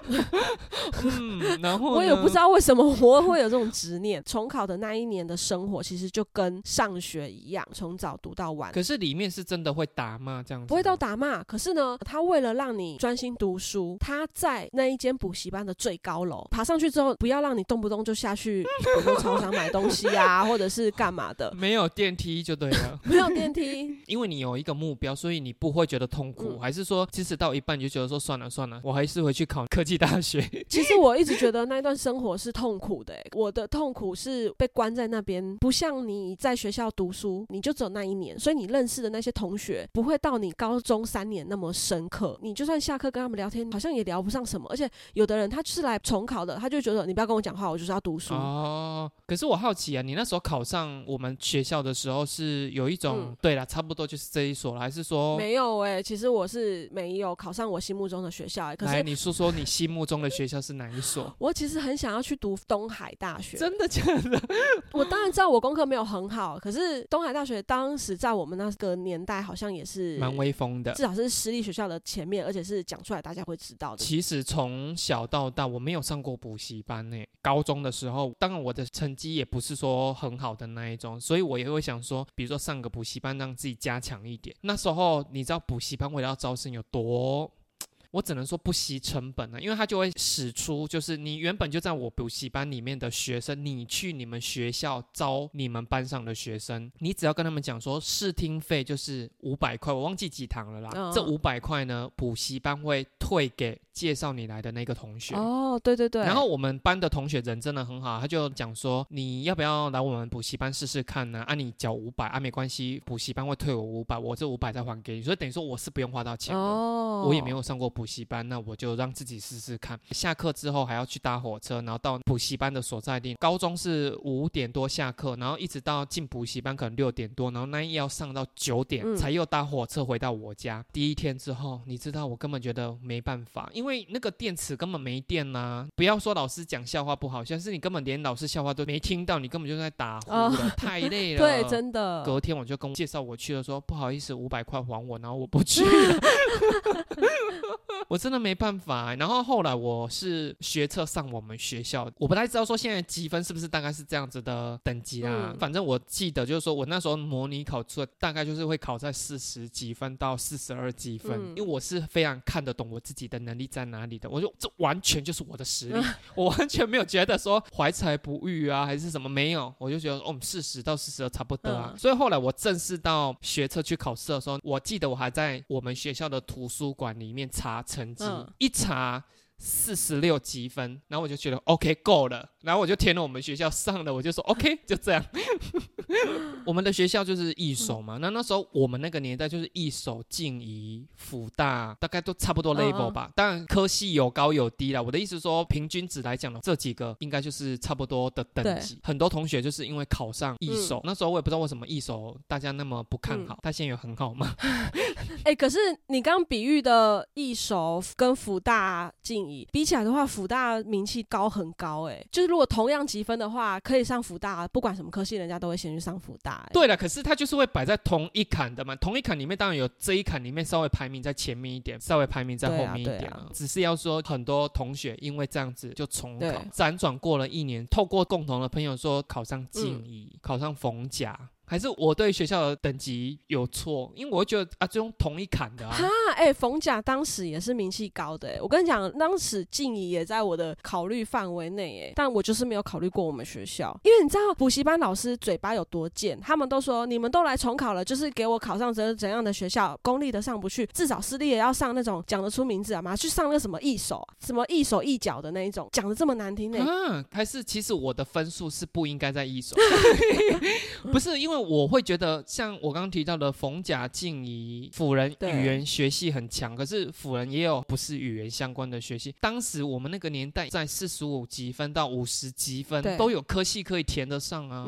嗯，然后我也不知道为什么我会有这种执念。重考的那一年的生活其实就跟上学一样，从早读到晚。可是里面是真的会打骂这样子？不会到打骂，可是呢，他为了让你专心读书，他在那一间补习班的最高。楼爬上去之后，不要让你动不动就下去，比如超商买东西啊，或者是干嘛的。没有电梯就对了，没有电梯，因为你有一个目标，所以你不会觉得痛苦。还是说，即使到一半你就觉得说算了算了，我还是回去考科技大学。其实我一直觉得那段生活是痛苦的，我的痛苦是被关在那边，不像你在学校读书，你就只有那一年，所以你认识的那些同学不会到你高中三年那么深刻。你就算下课跟他们聊天，好像也聊不上什么。而且有的人他就是来。重考的，他就觉得你不要跟我讲话，我就是要读书。哦，可是我好奇啊，你那时候考上我们学校的时候，是有一种对了，差不多就是这一所了，还是说没有？哎，其实我是没有考上我心目中的学校。哎，可是你说说你心目中的学校是哪一所？我其实很想要去读东海大学。真的假的？我当然知道我功课没有很好，可是东海大学当时在我们那个年代好像也是蛮威风的，至少是私立学校的前面，而且是讲出来大家会知道的。其实从小到但我没有上过补习班呢。高中的时候，当然我的成绩也不是说很好的那一种，所以我也会想说，比如说上个补习班，让自己加强一点。那时候你知道补习班为了要招生有多？我只能说不惜成本了，因为他就会使出，就是你原本就在我补习班里面的学生，你去你们学校招你们班上的学生，你只要跟他们讲说试听费就是五百块，我忘记几堂了啦。这五百块呢，补习班会退给介绍你来的那个同学。哦，对对对。然后我们班的同学人真的很好，他就讲说你要不要来我们补习班试试看呢？啊，你缴五百啊，没关系，补习班会退我五百，我这五百再还给你，所以等于说我是不用花到钱的。哦。我也没有上过补。补习班，那我就让自己试试看。下课之后还要去搭火车，然后到补习班的所在地。高中是五点多下课，然后一直到进补习班可能六点多，然后那一要上到九点才又搭火车回到我家。第一天之后，你知道我根本觉得没办法，因为那个电池根本没电呐。不要说老师讲笑话不好笑，是你根本连老师笑话都没听到，你根本就在打呼了，太累了。对，真的。隔天我就跟介绍我去了，说不好意思，五百块还我，然后我不去了。我真的没办法。然后后来我是学测上我们学校，我不太知道说现在积分是不是大概是这样子的等级啦。反正我记得就是说我那时候模拟考出大概就是会考在四十几分到四十二几分，因为我是非常看得懂我自己的能力在哪里的。我就这完全就是我的实力，我完全没有觉得说怀才不遇啊还是什么没有，我就觉得哦四十到四十二差不多啊。所以后来我正式到学测去考试的时候，我记得我还在我们学校的图书馆里面查成绩，一查。四十六积分，然后我就觉得 OK 够了，然后我就填了我们学校上的，我就说 OK 就这样。我们的学校就是一手嘛，那那时候我们那个年代就是一手、静怡、辅大，大概都差不多 level 吧。当然科系有高有低啦。我的意思说，平均值来讲呢，这几个应该就是差不多的等级。很多同学就是因为考上一手，那时候我也不知道为什么一手大家那么不看好，他现在有很好吗？哎，可是你刚刚比喻的一手跟辅大静怡比起来的话，福大名气高很高哎。就是如果同样积分的话，可以上福大，不管什么科系，人家都会先去上福大。对了，可是他就是会摆在同一坎的嘛，同一坎里面当然有这一坎里面稍微排名在前面一点，稍微排名在后面一点啊。只是要说很多同学因为这样子就重考，辗转过了一年，透过共同的朋友说考上静怡，考上逢甲。还是我对学校的等级有错，因为我觉得啊，最终同一坎的啊。哈，哎，冯甲当时也是名气高的，哎，我跟你讲，当时静怡也在我的考虑范围内，哎，但我就是没有考虑过我们学校，因为你知道补习班老师嘴巴有多贱，他们都说你们都来重考了，就是给我考上怎怎样的学校，公立的上不去，至少私立也要上那种讲得出名字啊嘛，去上那什么一手，什么一手一脚的那一种，讲的这么难听呢？嗯，还是其实我的分数是不应该在一手，不是因为。我会觉得，像我刚刚提到的冯甲静怡辅仁语言学系很强，可是辅仁也有不是语言相关的学系。当时我们那个年代，在四十五积分到五十积分都有科系可以填得上啊。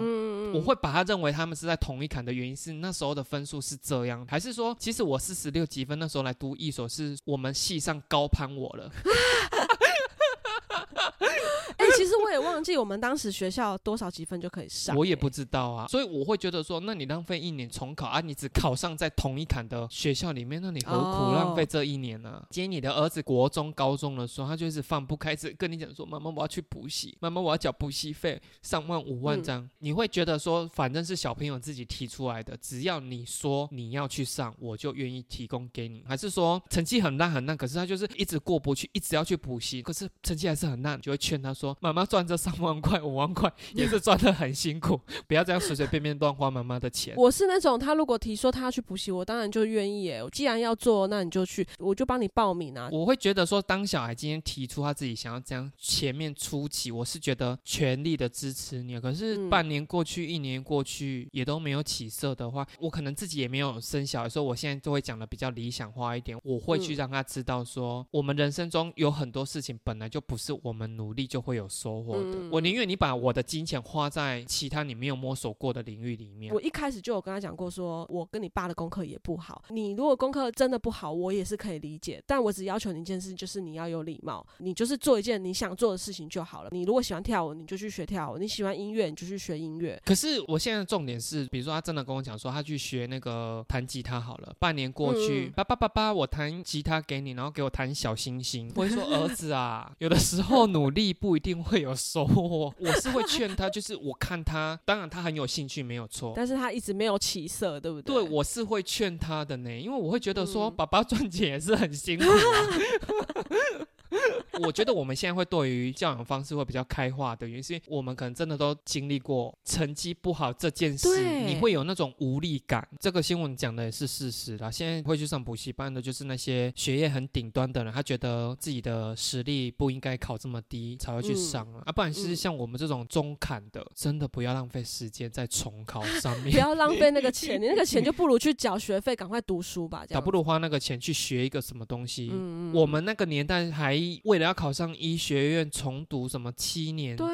我会把它认为他们是在同一坎的原因是那时候的分数是这样，还是说其实我四十六积分那时候来读一所是我们系上高攀我了？忘记我们当时学校多少积分就可以上，我也不知道啊，所以我会觉得说，那你浪费一年重考啊，你只考上在同一坎的学校里面，那你何苦浪费这一年呢？接你的儿子国中、高中的时候，他就是放不开，只跟你讲说，妈妈我要去补习，妈妈我要缴补习费，上万五万张，你会觉得说，反正是小朋友自己提出来的，只要你说你要去上，我就愿意提供给你，还是说成绩很烂很烂，可是他就是一直过不去，一直要去补习，可是成绩还是很烂，就会劝他说。妈妈赚这三万块、五万块 也是赚的很辛苦，不要这样随随便便乱花妈妈的钱。我是那种，他如果提说他要去补习，我当然就愿意。哎，既然要做，那你就去，我就帮你报名啊。我会觉得说，当小孩今天提出他自己想要这样前面初期，我是觉得全力的支持你。可是半年过去，一年过去也都没有起色的话，我可能自己也没有生小孩，所以我现在就会讲的比较理想化一点。我会去让他知道说，我们人生中有很多事情本来就不是我们努力就会有。收获的，我宁愿你把我的金钱花在其他你没有摸索过的领域里面。我一开始就有跟他讲过，说我跟你爸的功课也不好。你如果功课真的不好，我也是可以理解。但我只要求你一件事，就是你要有礼貌，你就是做一件你想做的事情就好了。你如果喜欢跳舞，你就去学跳舞；你喜欢音乐，你就去学音乐。可是我现在的重点是，比如说他真的跟我讲说，他去学那个弹吉他好了。半年过去，爸爸爸爸，我弹吉他给你，然后给我弹小星星。我会说 儿子啊，有的时候努力不一定。会有收获，我是会劝他，就是我看他，当然他很有兴趣，没有错，但是他一直没有起色，对不对？对，我是会劝他的呢，因为我会觉得说，爸爸赚钱也是很辛苦。我觉得我们现在会对于教养方式会比较开化的原因，是因为我们可能真的都经历过成绩不好这件事，你会有那种无力感。这个新闻讲的也是事实啦。现在会去上补习班的，就是那些学业很顶端的人，他觉得自己的实力不应该考这么低，才会去上啊。啊，不然是嗯像我们这种中坎的，真的不要浪费时间在重考 上面不。要浪费那个钱，你那个钱就不如去缴学费，赶快读书吧，这样倒不如花那个钱去学一个什么东西。嗯我们那个年代还为了要考上医学院重读什么七年，对，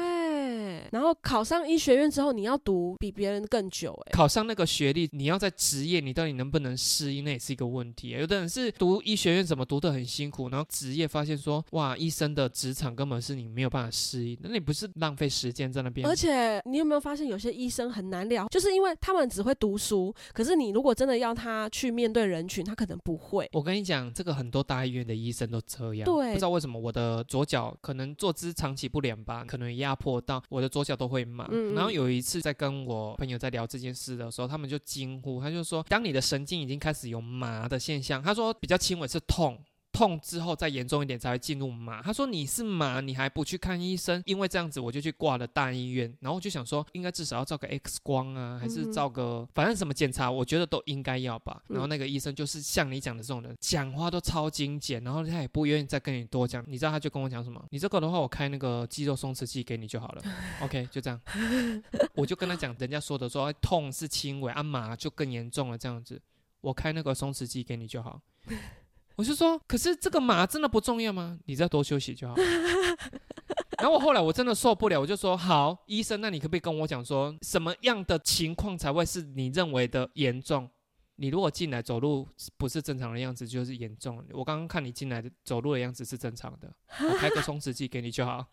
然后考上医学院之后，你要读比别人更久、哎，考上那个学历，你要在职业，你到底能不能适应，那也是一个问题。有的人是读医学院，怎么读得很辛苦，然后职业发现说，哇，医生的职场根本是你没有办法适应，那你不是浪费时间在那边？而且你有没有发现，有些医生很难聊，就是因为他们只会读书，可是你如果真的要他去面对人群，他可能不会。我跟你讲，这个很多大医院的医生都这样，对不知道为什么我的左脚可能坐姿长期不良吧，可能压迫到我的左脚都会麻。嗯嗯然后有一次在跟我朋友在聊这件事的时候，他们就惊呼，他就说，当你的神经已经开始有麻的现象，他说比较轻微是痛。痛之后再严重一点才会进入麻。他说你是麻，你还不去看医生？因为这样子我就去挂了大医院。然后我就想说，应该至少要照个 X 光啊，还是嗯照个反正什么检查，我觉得都应该要吧。嗯然后那个医生就是像你讲的这种人，讲话都超精简，然后他也不愿意再跟你多讲。你知道他就跟我讲什么？你这个的话，我开那个肌肉松弛剂给你就好了。OK，就这样。我就跟他讲，人家说的说哎痛是轻微，啊麻就更严重了，这样子，我开那个松弛剂给你就好。我就说，可是这个麻真的不重要吗？你再多休息就好。然后我后来我真的受不了，我就说好，医生，那你可不可以跟我讲说，什么样的情况才会是你认为的严重？你如果进来走路不是正常的样子，就是严重。我刚刚看你进来的走路的样子是正常的，我开个松弛剂给你就好。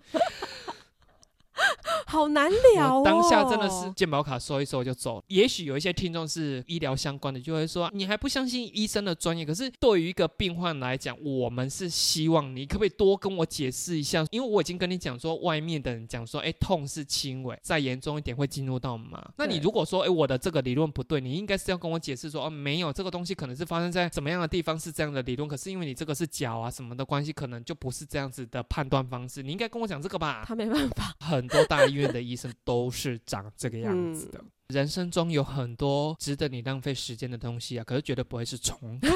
好难聊哦。当下真的是健保卡收一收就走。也许有一些听众是医疗相关的，就会说你还不相信医生的专业。可是对于一个病患来讲，我们是希望你可不可以多跟我解释一下？因为我已经跟你讲说，外面的人讲说，哎，痛是轻微，再严重一点会进入到麻。那你如果说，哎，我的这个理论不对，你应该是要跟我解释说，哦，没有这个东西可能是发生在怎么样的地方是这样的理论，可是因为你这个是脚啊什么的关系，可能就不是这样子的判断方式。你应该跟我讲这个吧？他没办法，很多大医院的医生都是长这个样子的。人生中有很多值得你浪费时间的东西啊，可是绝对不会是虫。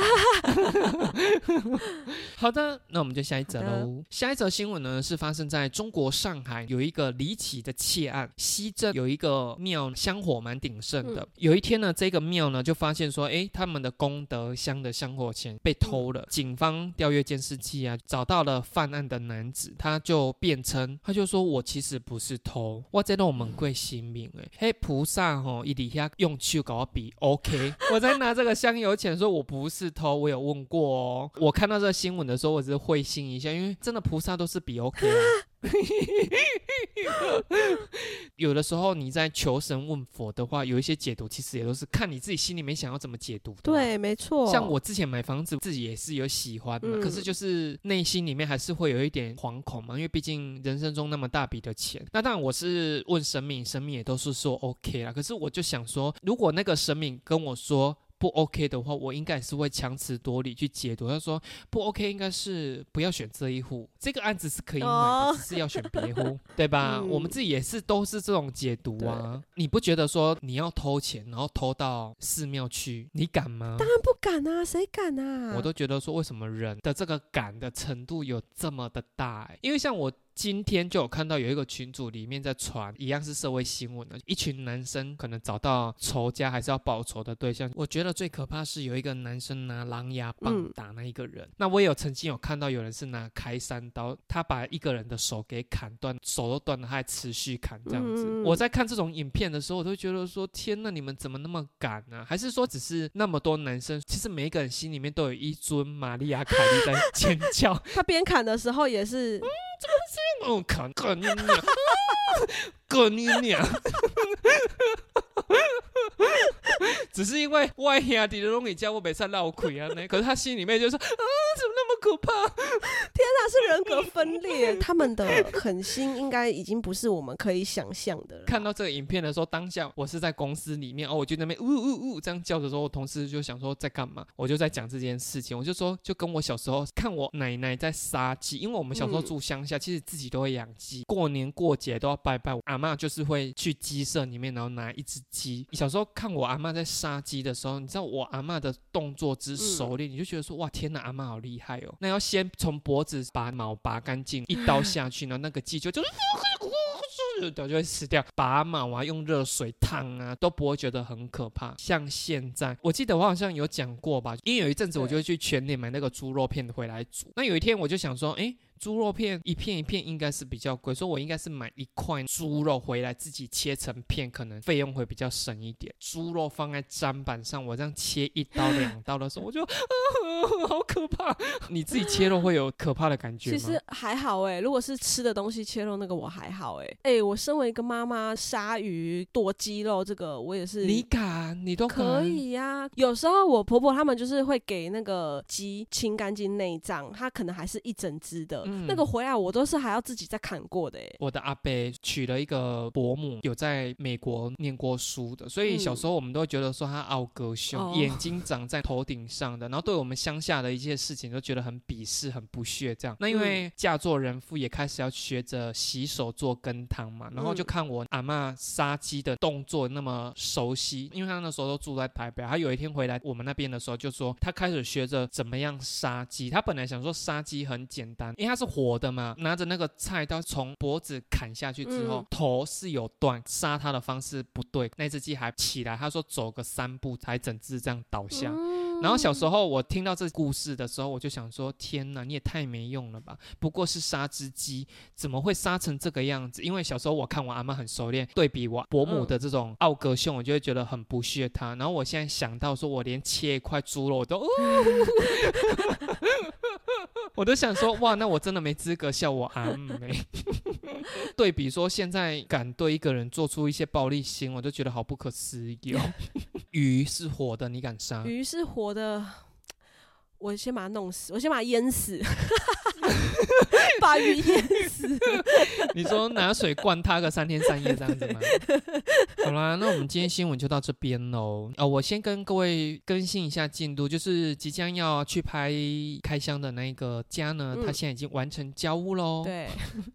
好的，那我们就下一则喽。下一则新闻呢是发生在中国上海，有一个离奇的窃案。西镇有一个庙，香火蛮鼎盛的。嗯有一天呢，这个庙呢就发现说，哎，他们的功德箱的香火钱被偷了。警方调阅监视器啊，找到了犯案的男子，他就辩称，他就说我其实不是偷，我在弄门贵性命哎，嘿菩萨哦，一底下用手搞我比 OK，我在拿这个香油钱说我不是偷，我有问过哦。我看到这个新闻的时候，我只是会心一笑，因为真的菩萨都是比 OK 啊。有的时候你在求神问佛的话，有一些解读其实也都是看你自己心里面想要怎么解读的。。对，没错。像我之前买房子，自己也是有喜欢的，嗯可是就是内心里面还是会有一点惶恐嘛，因为毕竟人生中那么大笔的钱。那当然我是问神明，神明也都是说 OK 啦。可是我就想说，如果那个神明跟我说。不 OK 的话，我应该也是会强词夺理去解读。他说不 OK，应该是不要选这一户，这个案子是可以买只是要选别户，对吧？嗯我们自己也是都是这种解读啊。你不觉得说你要偷钱，然后偷到寺庙去，你敢吗？当然不敢啊，谁敢啊？我都觉得说，为什么人的这个敢的程度有这么的大、欸？因为像我今天就有看到有一个群组里面在传，一样是社会新闻的，一群男生可能找到仇家还是要报仇的对象。我觉得最可怕是有一个男生拿狼牙棒嗯打那一个人。那我也有曾经有看到有人是拿开山刀，他把一个人的手给砍断，手都断了，他还持续砍这样子。嗯我在看这种影片的时候，我都觉得说，天呐，你们怎么那么敢呢、还是说只是那么多男生，其实每一个人心里面都有一尊玛利亚凯莉在 尖叫，他边砍的时候也是，哦，看看你，干你娘！只是因为外兄弟的东西叫我没上闹亏啊，那 可是他心里面就说啊，怎么那么可怕！那是人格分裂，他们的狠心应该已经不是我们可以想象的了。看到这个影片的时候，当下我是在公司里面哦，我就那边呜呜呜这样叫的时候，我同事就想说在干嘛？我就在讲这件事情，我就说就跟我小时候看我奶奶在杀鸡，因为我们小时候住乡下，其实自己都会养鸡，过年过节都要拜拜。阿妈就是会去鸡舍里面，然后拿一只鸡。小时候看我阿妈在杀鸡的时候，你知道我阿妈的动作之熟练，你就觉得说哇天哪，阿妈好厉害哦！那要先从脖子把毛拔干净，一刀下去，然后那个鸡就就。的就会死掉，拔毛啊，用热水烫啊，都不会觉得很可怕。像现在，我记得我好像有讲过吧，因为有一阵子我就会去全年买那个猪肉片回来煮。那有一天我就想说，哎。猪肉片一片一片应该是比较贵，所以我应该是买一块猪肉回来自己切成片，可能费用会比较省一点。猪肉放在砧板上，我这样切一刀两刀的时候，我就好可怕。你自己切肉会有可怕的感觉吗？其实还好哎，如果是吃的东西切肉那个我还好哎。哎，我身为一个妈妈，鲨鱼剁鸡肉这个我也是。你敢？你都可以呀。有时候我婆婆他们就是会给那个鸡清干净内脏，它可能还是一整只的。那个回来我都是还要自己再砍过的哎。我的阿伯娶了一个伯母，有在美国念过书的，所以小时候我们都会觉得说他傲哥凶，眼睛长在头顶上的，然后对我们乡下的一些事情都觉得很鄙视、很不屑这样。那因为嫁做人妇也开始要学着洗手做羹汤嘛，然后就看我阿妈杀鸡的动作那么熟悉，因为他那时候都住在台北，他有一天回来我们那边的时候就说他开始学着怎么样杀鸡。他本来想说杀鸡很简单，因为他是。活的嘛，拿着那个菜刀从脖子砍下去之后，头是有断，杀他的方式不对，那只鸡还起来。他说走个三步才整只这样倒下。然后小时候我听到这故事的时候，我就想说：天哪，你也太没用了吧！不过是杀只鸡，怎么会杀成这个样子？因为小时候我看我阿妈很熟练，对比我伯母的这种奥格凶，我就会觉得很不屑他。然后我现在想到说，我连切一块猪肉我都，我都想说：哇，那我真的没资格笑我阿妹。对比说现在敢对一个人做出一些暴力行我都觉得好不可思议哦。鱼是活的，你敢杀？鱼是活的，我先把它弄死，我先把它淹死。把鱼淹死。你说拿水灌它个三天三夜这样子吗？好啦，那我们今天新闻就到这边喽。哦，我先跟各位更新一下进度，就是即将要去拍开箱的那个家呢，他现在已经完成交屋喽。对，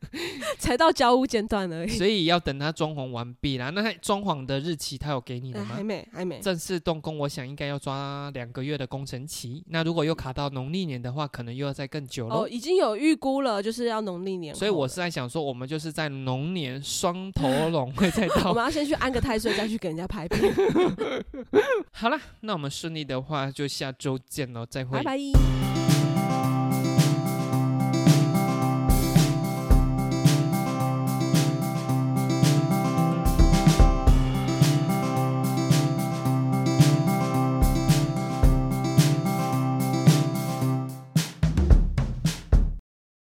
才到交屋阶段而已。所以要等他装潢完毕啦。那他装潢的日期他有给你的吗？还没，还没。正式动工，我想应该要抓两个月的工程期。那如果又卡到农历年的话，可能又要再更久了。哦，已经有预估了，就是要农历年。所以我是在想说，我们就是在龙年双头 龙会再到，我们要先去安个太岁，再去给人家拍片。好了，那我们顺利的话，就下周见喽，再会，拜拜。